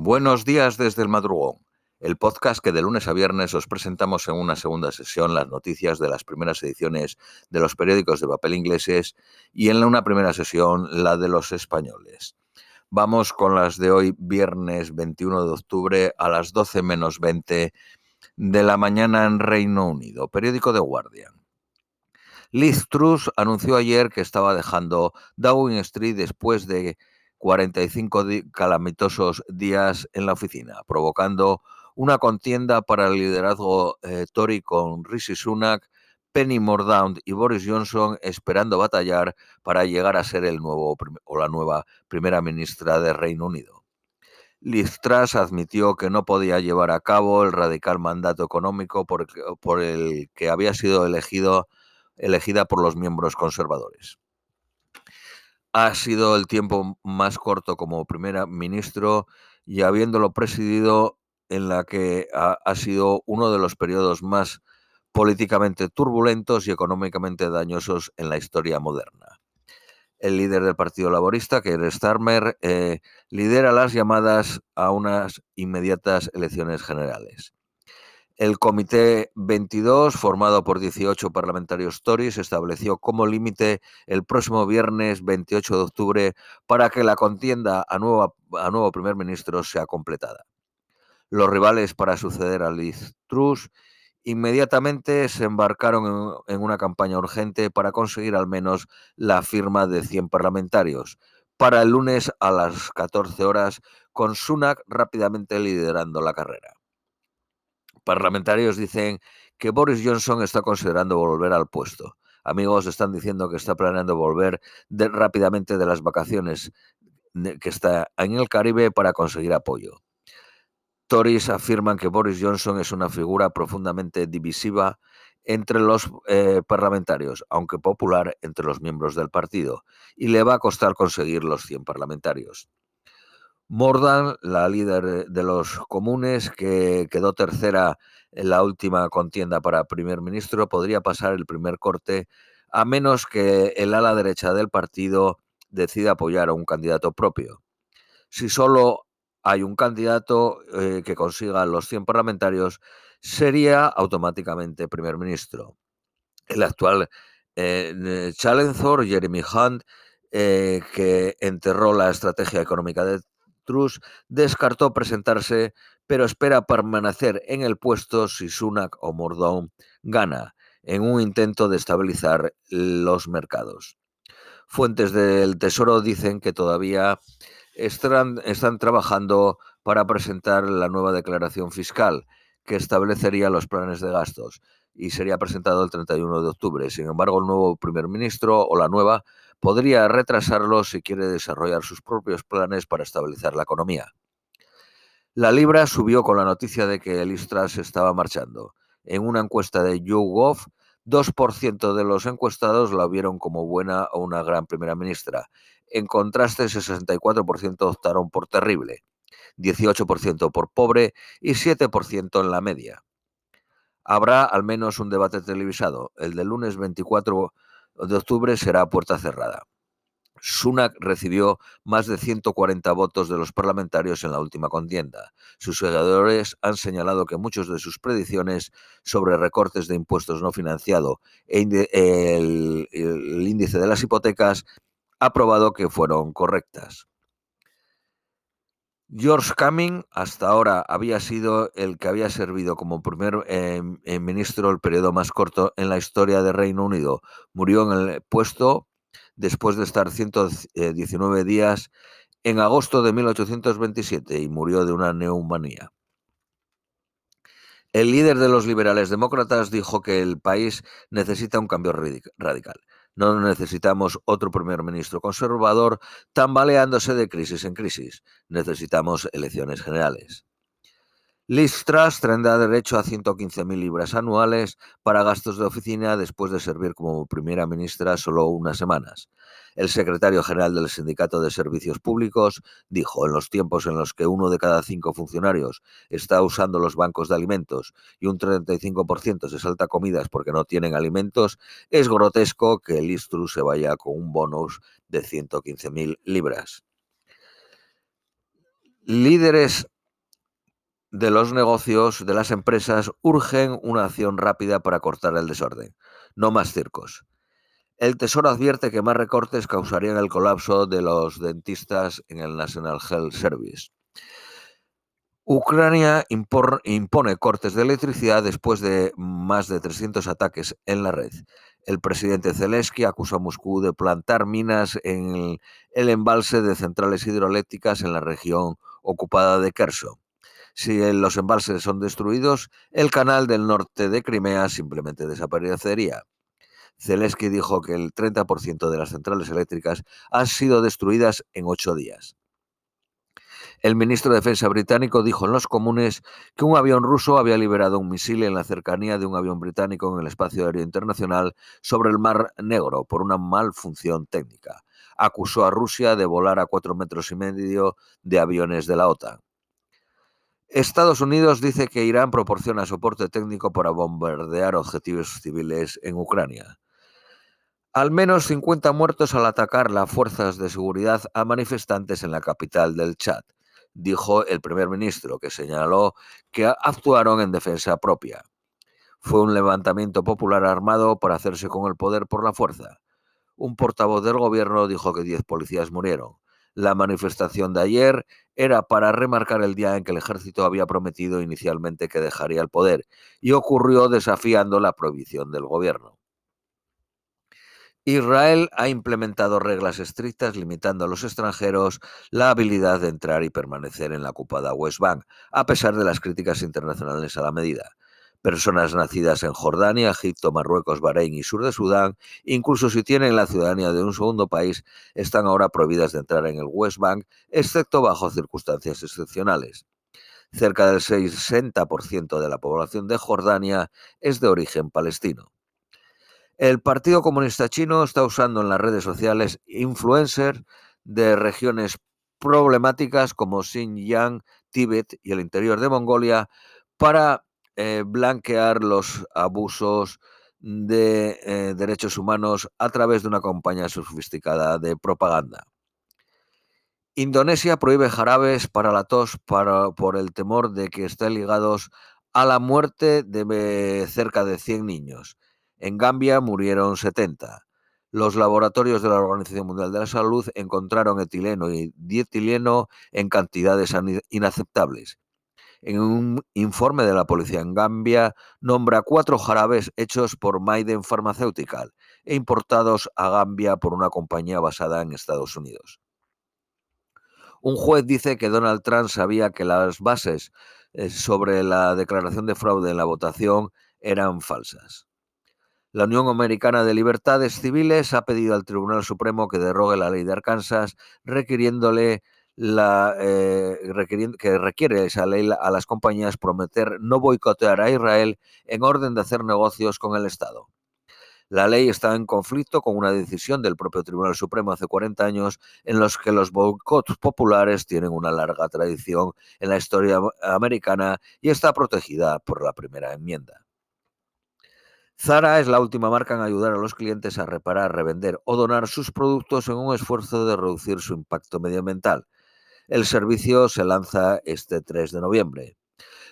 Buenos días desde el madrugón, el podcast que de lunes a viernes os presentamos en una segunda sesión las noticias de las primeras ediciones de los periódicos de papel ingleses y en una primera sesión la de los españoles. Vamos con las de hoy, viernes 21 de octubre a las 12 menos 20 de la mañana en Reino Unido, periódico The Guardian. Liz Truss anunció ayer que estaba dejando Downing Street después de 45 calamitosos días en la oficina, provocando una contienda para el liderazgo eh, Tory con Rishi Sunak, Penny Mordaunt y Boris Johnson esperando batallar para llegar a ser el nuevo o la nueva primera ministra de Reino Unido. Liz Truss admitió que no podía llevar a cabo el radical mandato económico por, por el que había sido elegido, elegida por los miembros conservadores ha sido el tiempo más corto como primera ministro y habiéndolo presidido en la que ha, sido uno de los periodos más políticamente turbulentos y económicamente dañosos en la historia moderna. El líder del Partido Laborista, Keir Starmer, eh, lidera las llamadas a unas inmediatas elecciones generales. El Comité 22, formado por 18 parlamentarios Tories, estableció como límite el próximo viernes 28 de octubre para que la contienda a, nuevo primer ministro sea completada. Los rivales para suceder a Liz Truss inmediatamente se embarcaron en una campaña urgente para conseguir al menos la firma de 100 parlamentarios para el lunes a las 14 horas, con Sunak rápidamente liderando la carrera parlamentarios dicen que Boris Johnson está considerando volver al puesto. Amigos están diciendo que está planeando volver rápidamente de las vacaciones que está en el Caribe para conseguir apoyo. Tories afirman que Boris Johnson es una figura profundamente divisiva entre los eh, parlamentarios, aunque popular entre los miembros del partido, y le va a costar conseguir los 100 parlamentarios. Mordan, la líder de los comunes, que quedó tercera en la última contienda para primer ministro, podría pasar el primer corte a menos que el ala derecha del partido decida apoyar a un candidato propio. Si solo hay un candidato eh, que consiga los 100 parlamentarios, sería automáticamente primer ministro. El actual eh, Challenger, Jeremy Hunt, eh, que enterró la estrategia económica de Truss descartó presentarse, pero espera permanecer en el puesto si Sunak o Mordaunt gana, en un intento de estabilizar los mercados. Fuentes del Tesoro dicen que todavía están, están trabajando para presentar la nueva declaración fiscal, que establecería los planes de gastos y sería presentado el 31 de octubre. Sin embargo, el nuevo primer ministro o la nueva podría retrasarlo si quiere desarrollar sus propios planes para estabilizar la economía. La libra subió con la noticia de que el Istras estaba marchando. En una encuesta de YouGov, 2% de los encuestados la vieron como buena o una gran primera ministra. En contraste, 64% optaron por terrible, 18% por pobre y 7% en la media. Habrá al menos un debate televisado, el del lunes 24 de octubre será puerta cerrada. Sunak recibió más de 140 votos de los parlamentarios en la última contienda. Sus seguidores han señalado que muchas de sus predicciones sobre recortes de impuestos no financiado e el, el índice de las hipotecas ha probado que fueron correctas. George Cumming hasta ahora había sido el que había servido como primer eh, eh, ministro el periodo más corto en la historia de Reino Unido. Murió en el puesto después de estar 119 días en agosto de 1827 y murió de una neumonía. El líder de los liberales demócratas dijo que el país necesita un cambio radical. No necesitamos otro primer ministro conservador tambaleándose de crisis en crisis. Necesitamos elecciones generales. Liz Truss tendrá derecho a 115.000 libras anuales para gastos de oficina después de servir como primera ministra solo unas semanas. El secretario general del Sindicato de Servicios Públicos dijo, en los tiempos en los que uno de cada cinco funcionarios está usando los bancos de alimentos y un 35% se salta comidas porque no tienen alimentos, es grotesco que Truss se vaya con un bonus de 115.000 libras. Líderes de los negocios, de las empresas, urgen una acción rápida para cortar el desorden. No más circos. El Tesoro advierte que más recortes causarían el colapso de los dentistas en el National Health Service. Ucrania impone cortes de electricidad después de más de 300 ataques en la red. El presidente Zelensky acusa a Moscú de plantar minas en el, embalse de centrales hidroeléctricas en la región ocupada de Kherson. Si los embalses son destruidos, el canal del norte de Crimea simplemente desaparecería. Zelensky dijo que el 30% de las centrales eléctricas han sido destruidas en ocho días. El ministro de Defensa británico dijo en los comunes que un avión ruso había liberado un misil en la cercanía de un avión británico en el espacio aéreo internacional sobre el Mar Negro por una malfunción técnica. Acusó a Rusia de volar a cuatro metros y medio de aviones de la OTAN. Estados Unidos dice que Irán proporciona soporte técnico para bombardear objetivos civiles en Ucrania. Al menos 50 muertos al atacar las fuerzas de seguridad a manifestantes en la capital del Chad dijo el primer ministro, que señaló que actuaron en defensa propia. Fue un levantamiento popular armado para hacerse con el poder por la fuerza. Un portavoz del gobierno dijo que 10 policías murieron. La manifestación de ayer era para remarcar el día en que el ejército había prometido inicialmente que dejaría el poder y ocurrió desafiando la prohibición del gobierno. Israel ha implementado reglas estrictas limitando a los extranjeros la habilidad de entrar y permanecer en la ocupada West Bank, a pesar de las críticas internacionales a la medida. Personas nacidas en Jordania, Egipto, Marruecos, Bahrein y sur de Sudán, incluso si tienen la ciudadanía de un segundo país, están ahora prohibidas de entrar en el West Bank, excepto bajo circunstancias excepcionales. Cerca del 60% de la población de Jordania es de origen palestino. El Partido Comunista Chino está usando en las redes sociales influencers de regiones problemáticas como Xinjiang, Tíbet y el interior de Mongolia para eh, blanquear los abusos de eh, derechos humanos a través de una campaña sofisticada de propaganda. Indonesia prohíbe jarabes para la tos por el temor de que estén ligados a la muerte de cerca de 100 niños. En Gambia murieron 70. Los laboratorios de la Organización Mundial de la Salud encontraron etileno y dietileno en cantidades inaceptables. En un informe de la policía en Gambia, nombra cuatro jarabes hechos por Maiden Pharmaceutical e importados a Gambia por una compañía basada en Estados Unidos. Un juez dice que Donald Trump sabía que las bases eh, sobre la declaración de fraude en la votación eran falsas. La Unión Americana de Libertades Civiles ha pedido al Tribunal Supremo que derrogue la ley de Arkansas, requiriéndole la, eh, que requiere esa ley a las compañías prometer no boicotear a Israel en orden de hacer negocios con el Estado. La ley está en conflicto con una decisión del propio Tribunal Supremo hace 40 años en los que los boicots populares tienen una larga tradición en la historia americana y está protegida por la primera enmienda. Zara es la última marca en ayudar a los clientes a reparar, revender o donar sus productos en un esfuerzo de reducir su impacto medioambiental. El servicio se lanza este 3 de noviembre.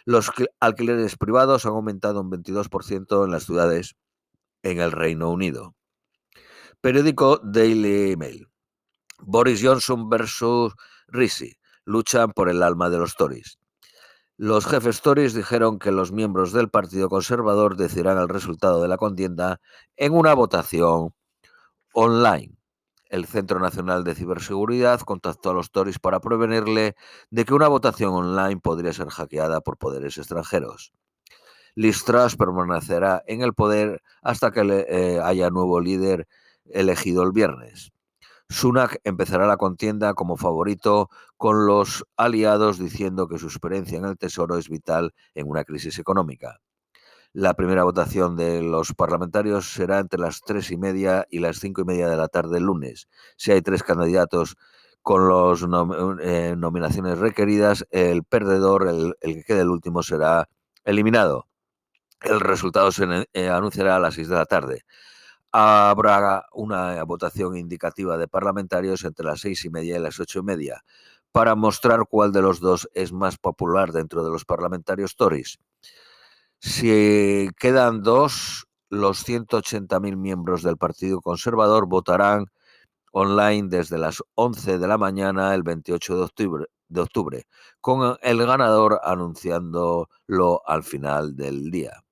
Los alquileres privados han aumentado un 22% en las ciudades en el Reino Unido. Periódico Daily Mail. Boris Johnson versus Rishi luchan por el alma de los Tories. Los jefes Tories dijeron que los miembros del Partido Conservador decidirán el resultado de la contienda en una votación online. El Centro Nacional de Ciberseguridad contactó a los Tories para prevenirle de que una votación online podría ser hackeada por poderes extranjeros. Liz Truss permanecerá en el poder hasta que eh, haya nuevo líder elegido el viernes. Sunak empezará la contienda como favorito con los aliados diciendo que su experiencia en el Tesoro es vital en una crisis económica. La primera votación de los parlamentarios será entre las tres y media y las cinco y media de la tarde el lunes. Si hay tres candidatos con las eh, nominaciones requeridas, el perdedor, el, que quede el último, será eliminado. El resultado se eh, anunciará a las seis de la tarde habrá una votación indicativa de parlamentarios entre las seis y media y las ocho y media. para mostrar cuál de los dos es más popular dentro de los parlamentarios Tories. Si quedan dos, los 180.000 miembros del Partido Conservador votarán online desde las 11 de la mañana el 28 de octubre, de octubre, con el ganador anunciándolo al final del día.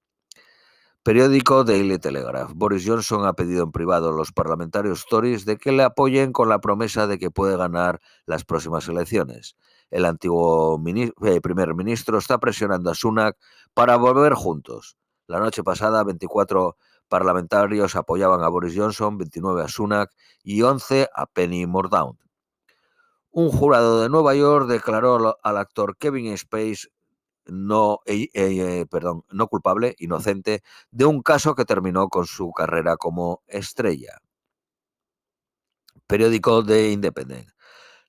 Periódico Daily Telegraph. Boris Johnson ha pedido en privado a los parlamentarios Tories de que le apoyen con la promesa de que puede ganar las próximas elecciones. El antiguo eh, primer ministro está presionando a Sunak para volver juntos. La noche pasada, 24 parlamentarios apoyaban a Boris Johnson, 29 a Sunak y 11 a Penny Mordaunt. Un jurado de Nueva York declaró al actor Kevin Space no, eh, eh, no culpable, inocente, de un caso que terminó con su carrera como estrella. Periódico de Independent.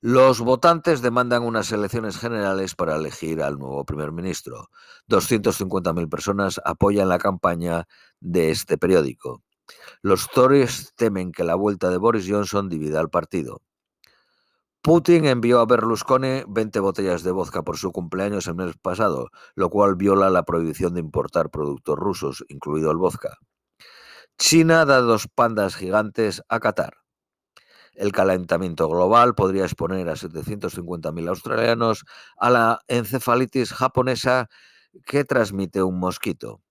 Los votantes demandan unas elecciones generales para elegir al nuevo primer ministro. 250.000 personas apoyan la campaña de este periódico. Los Tories temen que la vuelta de Boris Johnson divida al partido. Putin envió a Berlusconi 20 botellas de vodka por su cumpleaños el mes pasado, lo cual viola la prohibición de importar productos rusos, incluido el vodka. China da dos pandas gigantes a Qatar. El calentamiento global podría exponer a 750.000 australianos a la encefalitis japonesa que transmite un mosquito.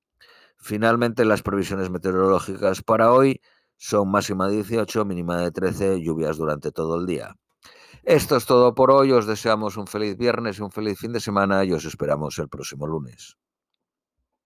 Finalmente, las previsiones meteorológicas para hoy son máxima de 18, mínima de 13, lluvias durante todo el día. Esto es todo por hoy. Os deseamos un feliz viernes y un feliz fin de semana y os esperamos el próximo lunes.